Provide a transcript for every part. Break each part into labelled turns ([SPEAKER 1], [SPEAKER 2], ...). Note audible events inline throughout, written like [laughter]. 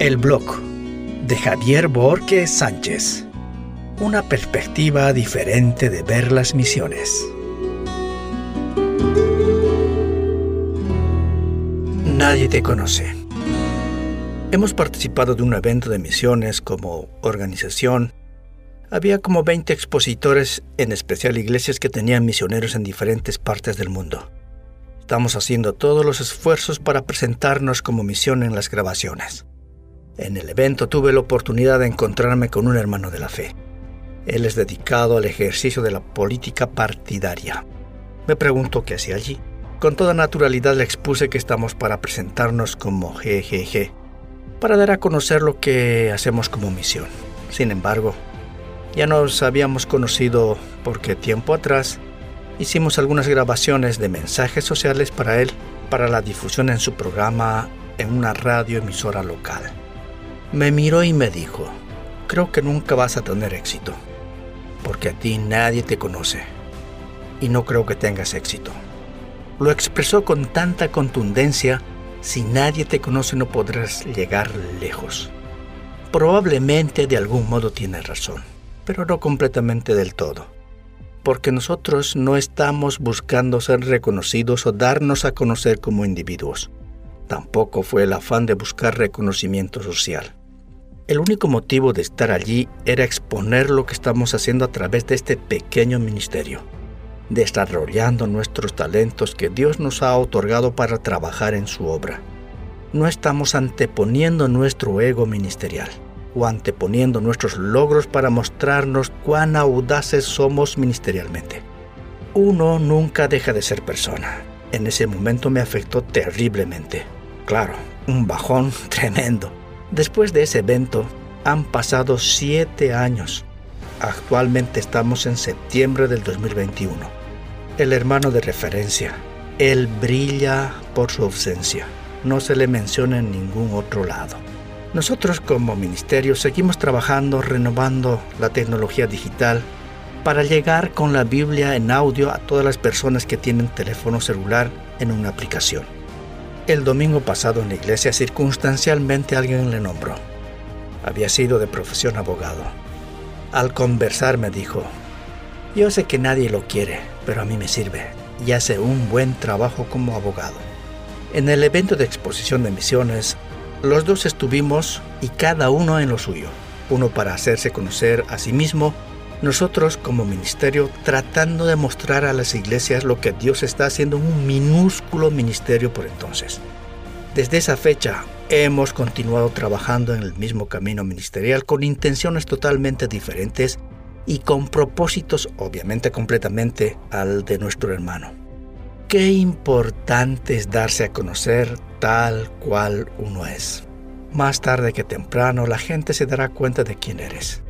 [SPEAKER 1] El blog de Javier Borges Sánchez. Una perspectiva diferente de ver las misiones. Nadie te conoce. Hemos participado de un evento de misiones como organización. Había como 20 expositores, en especial iglesias que tenían misioneros en diferentes partes del mundo. Estamos haciendo todos los esfuerzos para presentarnos como misión en las grabaciones. En el evento tuve la oportunidad de encontrarme con un hermano de la fe. Él es dedicado al ejercicio de la política partidaria. Me preguntó qué hacía allí. Con toda naturalidad le expuse que estamos para presentarnos como GGG, para dar a conocer lo que hacemos como misión. Sin embargo, ya nos habíamos conocido porque tiempo atrás hicimos algunas grabaciones de mensajes sociales para él para la difusión en su programa en una radio emisora local. Me miró y me dijo, creo que nunca vas a tener éxito, porque a ti nadie te conoce, y no creo que tengas éxito. Lo expresó con tanta contundencia, si nadie te conoce no podrás llegar lejos. Probablemente de algún modo tiene razón, pero no completamente del todo, porque nosotros no estamos buscando ser reconocidos o darnos a conocer como individuos. Tampoco fue el afán de buscar reconocimiento social. El único motivo de estar allí era exponer lo que estamos haciendo a través de este pequeño ministerio, desarrollando nuestros talentos que Dios nos ha otorgado para trabajar en su obra. No estamos anteponiendo nuestro ego ministerial o anteponiendo nuestros logros para mostrarnos cuán audaces somos ministerialmente. Uno nunca deja de ser persona. En ese momento me afectó terriblemente. Claro, un bajón [laughs] tremendo Después de ese evento, han pasado siete años. Actualmente estamos en septiembre del 2021. El hermano de referencia. Él brilla por su ausencia. No se le menciona en ningún otro lado. Nosotros como ministerio seguimos trabajando renovando la tecnología digital para llegar con la Biblia en audio a todas las personas que tienen teléfono celular en una aplicación. El domingo pasado en la iglesia circunstancialmente alguien le nombró. Había sido de profesión abogado. Al conversar me dijo, yo sé que nadie lo quiere, pero a mí me sirve y hace un buen trabajo como abogado. En el evento de exposición de misiones, los dos estuvimos y cada uno en lo suyo, uno para hacerse conocer a sí mismo nosotros como ministerio tratando de mostrar a las iglesias lo que Dios está haciendo en un minúsculo ministerio por entonces. Desde esa fecha hemos continuado trabajando en el mismo camino ministerial con intenciones totalmente diferentes y con propósitos obviamente completamente al de nuestro hermano. Qué importante es darse a conocer tal cual uno es. Más tarde que temprano la gente se dará cuenta de quién eres.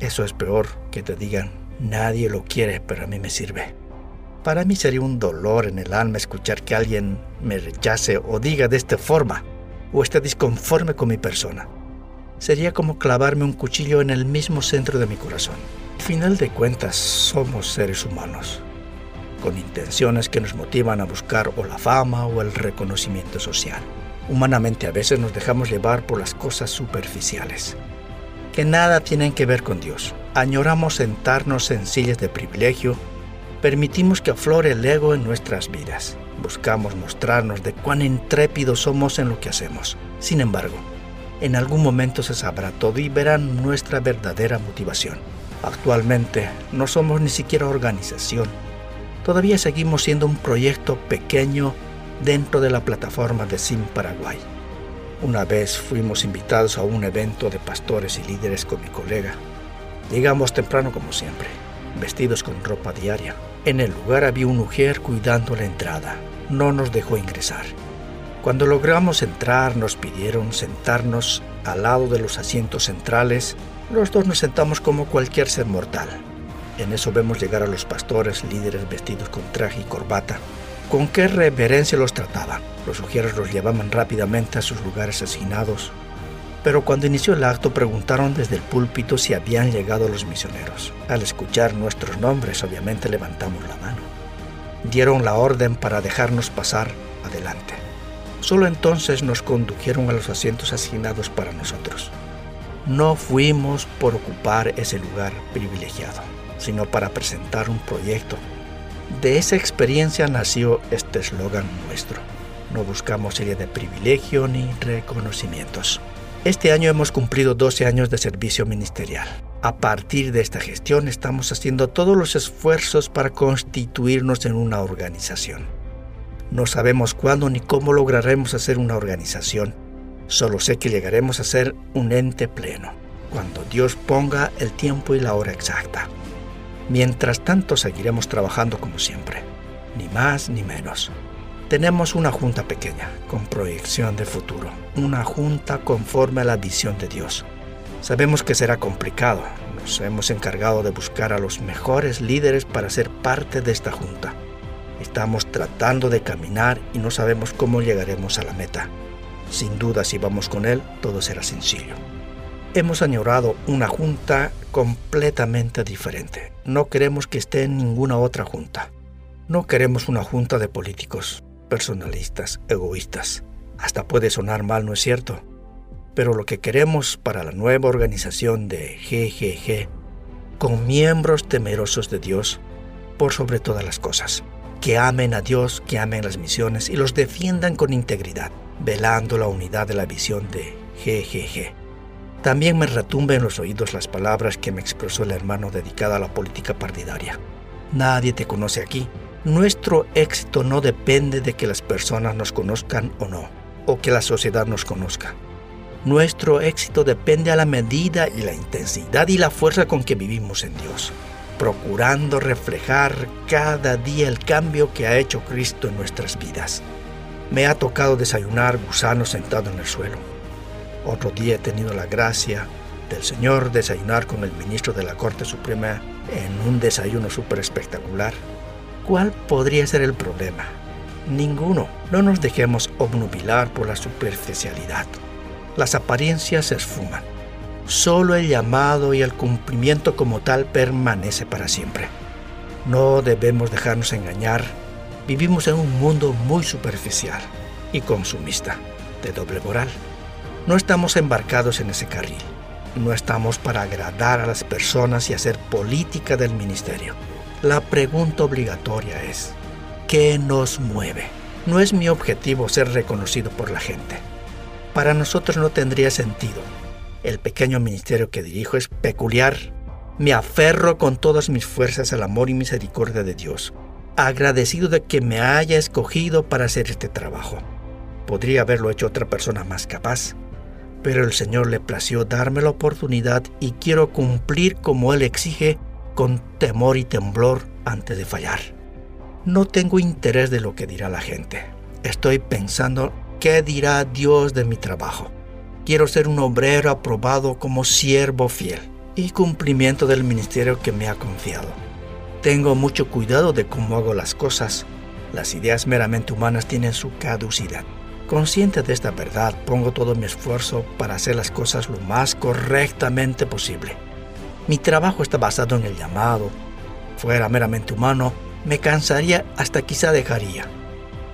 [SPEAKER 1] Eso es peor que te digan, nadie lo quiere, pero a mí me sirve. Para mí sería un dolor en el alma escuchar que alguien me rechace o diga de esta forma, o esté disconforme con mi persona. Sería como clavarme un cuchillo en el mismo centro de mi corazón. Al final de cuentas, somos seres humanos, con intenciones que nos motivan a buscar o la fama o el reconocimiento social. Humanamente a veces nos dejamos llevar por las cosas superficiales que nada tienen que ver con Dios. Añoramos sentarnos en sillas de privilegio, permitimos que aflore el ego en nuestras vidas, buscamos mostrarnos de cuán intrépidos somos en lo que hacemos. Sin embargo, en algún momento se sabrá todo y verán nuestra verdadera motivación. Actualmente no somos ni siquiera organización. Todavía seguimos siendo un proyecto pequeño dentro de la plataforma de Sim Paraguay. Una vez fuimos invitados a un evento de pastores y líderes con mi colega. Llegamos temprano como siempre, vestidos con ropa diaria. En el lugar había un mujer cuidando la entrada. No nos dejó ingresar. Cuando logramos entrar nos pidieron sentarnos al lado de los asientos centrales. Los dos nos sentamos como cualquier ser mortal. En eso vemos llegar a los pastores líderes vestidos con traje y corbata. ¿Con qué reverencia los trataban? Los sugieres los llevaban rápidamente a sus lugares asignados, pero cuando inició el acto preguntaron desde el púlpito si habían llegado los misioneros. Al escuchar nuestros nombres, obviamente levantamos la mano. Dieron la orden para dejarnos pasar adelante. Solo entonces nos condujeron a los asientos asignados para nosotros. No fuimos por ocupar ese lugar privilegiado, sino para presentar un proyecto. De esa experiencia nació este eslogan nuestro. No buscamos serie de privilegio ni reconocimientos. Este año hemos cumplido 12 años de servicio ministerial. A partir de esta gestión estamos haciendo todos los esfuerzos para constituirnos en una organización. No sabemos cuándo ni cómo lograremos hacer una organización. Solo sé que llegaremos a ser un ente pleno, cuando Dios ponga el tiempo y la hora exacta. Mientras tanto seguiremos trabajando como siempre, ni más ni menos. Tenemos una junta pequeña, con proyección de futuro, una junta conforme a la visión de Dios. Sabemos que será complicado, nos hemos encargado de buscar a los mejores líderes para ser parte de esta junta. Estamos tratando de caminar y no sabemos cómo llegaremos a la meta. Sin duda si vamos con Él, todo será sencillo. Hemos añorado una junta completamente diferente. No queremos que esté en ninguna otra junta. No queremos una junta de políticos, personalistas, egoístas. Hasta puede sonar mal, ¿no es cierto? Pero lo que queremos para la nueva organización de GGG, con miembros temerosos de Dios por sobre todas las cosas, que amen a Dios, que amen las misiones y los defiendan con integridad, velando la unidad de la visión de GGG. También me retumba en los oídos las palabras que me expresó el hermano dedicado a la política partidaria. Nadie te conoce aquí, nuestro éxito no depende de que las personas nos conozcan o no, o que la sociedad nos conozca. Nuestro éxito depende a la medida y la intensidad y la fuerza con que vivimos en Dios, procurando reflejar cada día el cambio que ha hecho Cristo en nuestras vidas. Me ha tocado desayunar gusano sentado en el suelo. Otro día he tenido la gracia del Señor desayunar con el ministro de la Corte Suprema en un desayuno súper espectacular ¿Cuál podría ser el problema? Ninguno. No nos dejemos obnubilar por la superficialidad. Las apariencias se esfuman. Solo el llamado y el cumplimiento como tal permanece para siempre. No debemos dejarnos engañar. Vivimos en un mundo muy superficial y consumista, de doble moral. No estamos embarcados en ese carril. No estamos para agradar a las personas y hacer política del ministerio. La pregunta obligatoria es, ¿qué nos mueve? No es mi objetivo ser reconocido por la gente. Para nosotros no tendría sentido. El pequeño ministerio que dirijo es peculiar. Me aferro con todas mis fuerzas al amor y misericordia de Dios, agradecido de que me haya escogido para hacer este trabajo. Podría haberlo hecho otra persona más capaz, pero el Señor le plació darme la oportunidad y quiero cumplir como Él exige con temor y temblor antes de fallar. No tengo interés de lo que dirá la gente. Estoy pensando qué dirá Dios de mi trabajo. Quiero ser un obrero aprobado como siervo fiel y cumplimiento del ministerio que me ha confiado. Tengo mucho cuidado de cómo hago las cosas. Las ideas meramente humanas tienen su caducidad. Consciente de esta verdad, pongo todo mi esfuerzo para hacer las cosas lo más correctamente posible. Mi trabajo está basado en el llamado. Fuera meramente humano, me cansaría hasta quizá dejaría.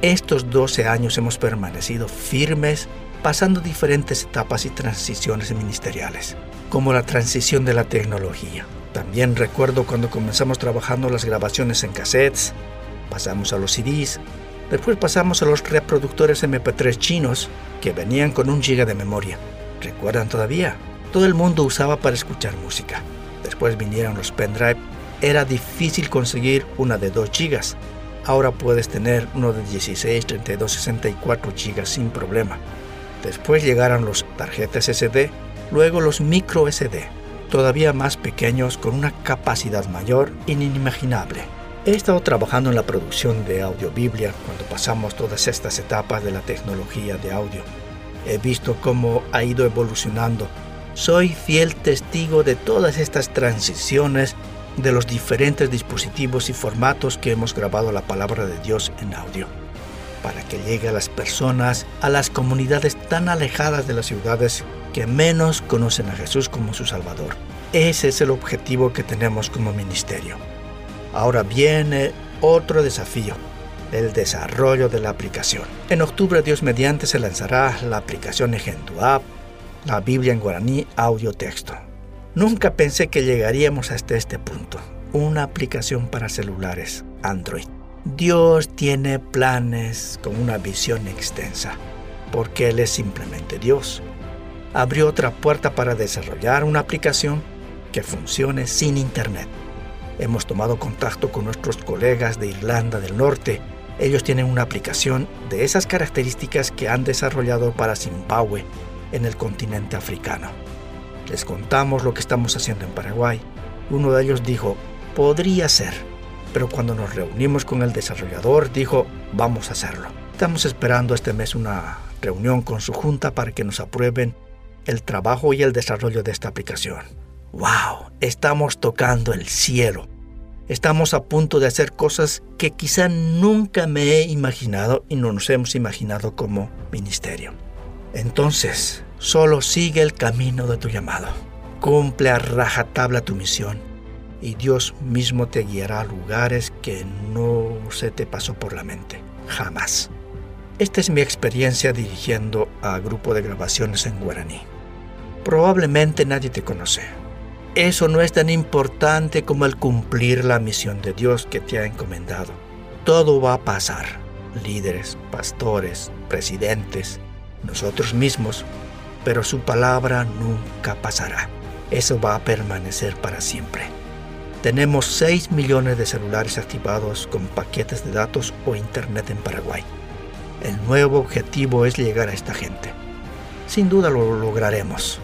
[SPEAKER 1] Estos 12 años hemos permanecido firmes pasando diferentes etapas y transiciones ministeriales, como la transición de la tecnología. También recuerdo cuando comenzamos trabajando las grabaciones en cassettes, pasamos a los CDs, después pasamos a los reproductores MP3 chinos que venían con un giga de memoria. ¿Recuerdan todavía? Todo el mundo usaba para escuchar música. Después vinieron los pendrive. Era difícil conseguir una de 2 GB. Ahora puedes tener uno de 16, 32, 64 GB sin problema. Después llegaron los tarjetas SD, luego los micro SD, todavía más pequeños con una capacidad mayor inimaginable. He estado trabajando en la producción de Audio Biblia cuando pasamos todas estas etapas de la tecnología de audio. He visto cómo ha ido evolucionando soy fiel testigo de todas estas transiciones de los diferentes dispositivos y formatos que hemos grabado la palabra de Dios en audio, para que llegue a las personas, a las comunidades tan alejadas de las ciudades que menos conocen a Jesús como su Salvador. Ese es el objetivo que tenemos como ministerio. Ahora viene otro desafío. el desarrollo de la aplicación. En octubre, Dios mediante, se lanzará la aplicación Ejentu App, la Biblia en guaraní, audio texto. Nunca pensé que llegaríamos hasta este punto. Una aplicación para celulares Android. Dios tiene planes con una visión extensa, porque Él es simplemente Dios. Abrió otra puerta para desarrollar una aplicación que funcione sin Internet. Hemos tomado contacto con nuestros colegas de Irlanda del Norte. Ellos tienen una aplicación de esas características que han desarrollado para Zimbabue en el continente africano. Les contamos lo que estamos haciendo en Paraguay. Uno de ellos dijo, podría ser, pero cuando nos reunimos con el desarrollador dijo, vamos a hacerlo. Estamos esperando este mes una reunión con su junta para que nos aprueben el trabajo y el desarrollo de esta aplicación. ¡Wow! Estamos tocando el cielo. Estamos a punto de hacer cosas que quizá nunca me he imaginado y no nos hemos imaginado como ministerio. Entonces, solo sigue el camino de tu llamado. Cumple a rajatabla tu misión y Dios mismo te guiará a lugares que no se te pasó por la mente. Jamás. Esta es mi experiencia dirigiendo a grupo de grabaciones en guaraní. Probablemente nadie te conoce. Eso no es tan importante como el cumplir la misión de Dios que te ha encomendado. Todo va a pasar. Líderes, pastores, presidentes, nosotros mismos, pero su palabra nunca pasará. Eso va a permanecer para siempre. Tenemos 6 millones de celulares activados con paquetes de datos o internet en Paraguay. El nuevo objetivo es llegar a esta gente. Sin duda lo lograremos.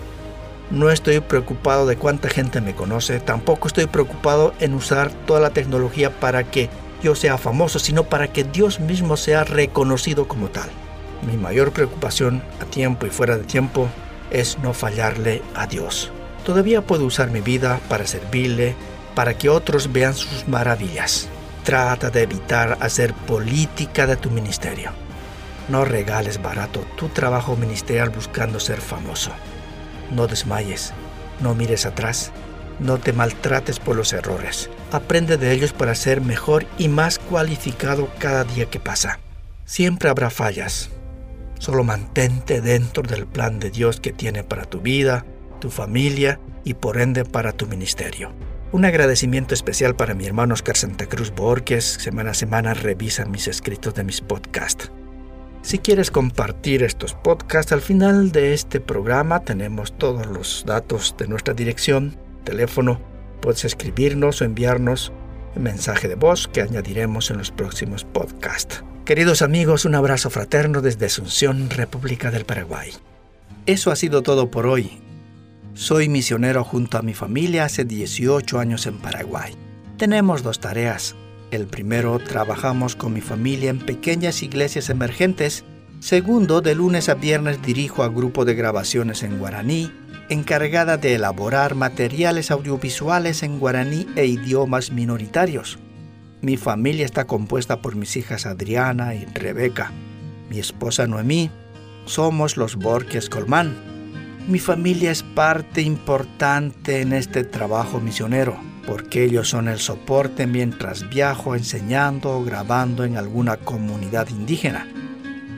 [SPEAKER 1] No estoy preocupado de cuánta gente me conoce, tampoco estoy preocupado en usar toda la tecnología para que yo sea famoso, sino para que Dios mismo sea reconocido como tal. Mi mayor preocupación a tiempo y fuera de tiempo es no fallarle a Dios. Todavía puedo usar mi vida para servirle, para que otros vean sus maravillas. Trata de evitar hacer política de tu ministerio. No regales barato tu trabajo ministerial buscando ser famoso. No desmayes, no mires atrás, no te maltrates por los errores. Aprende de ellos para ser mejor y más cualificado cada día que pasa. Siempre habrá fallas, Solo mantente dentro del plan de Dios que tiene para tu vida, tu familia y por ende para tu ministerio. Un agradecimiento especial para mi hermano Oscar Santa Cruz Borges, semana a semana revisa mis escritos de mis podcasts. Si quieres compartir estos podcasts, al final de este programa tenemos todos los datos de nuestra dirección, teléfono, puedes escribirnos o enviarnos un mensaje de voz que añadiremos en los próximos podcasts. Queridos amigos, un abrazo fraterno desde Asunción, República del Paraguay. Eso ha sido todo por hoy. Soy misionero junto a mi familia hace 18 años en Paraguay. Tenemos dos tareas. El primero, trabajamos con mi familia en pequeñas iglesias emergentes. Segundo, de lunes a viernes dirijo a grupo de grabaciones en guaraní, encargada de elaborar materiales audiovisuales en guaraní e idiomas minoritarios. Mi familia está compuesta por mis hijas Adriana y Rebeca, mi esposa Noemí. Somos los Borges Colmán. Mi familia es parte importante en este trabajo misionero, porque ellos son el soporte mientras viajo enseñando o grabando en alguna comunidad indígena.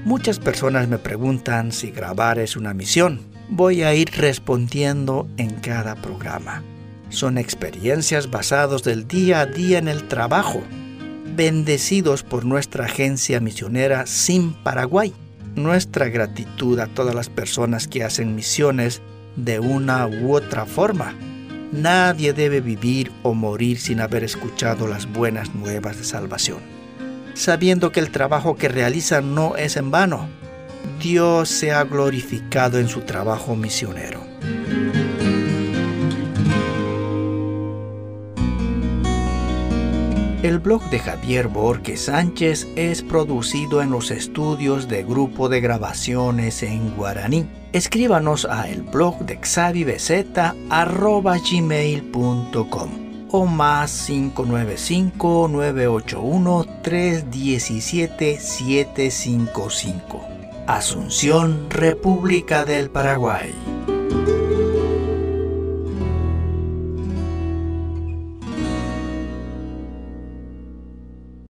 [SPEAKER 1] Muchas personas me preguntan si grabar es una misión. Voy a ir respondiendo en cada programa son experiencias basadas del día a día en el trabajo, bendecidos por nuestra agencia misionera Sin Paraguay. Nuestra gratitud a todas las personas que hacen misiones de una u otra forma. Nadie debe vivir o morir sin haber escuchado las buenas nuevas de salvación, sabiendo que el trabajo que realizan no es en vano. Dios se ha glorificado en su trabajo misionero. El blog de Javier Borges Sánchez es producido en los estudios de Grupo de Grabaciones en Guaraní. Escríbanos a blog de xavibz.gmail.com o más 595-981-317-755. Asunción, República del Paraguay.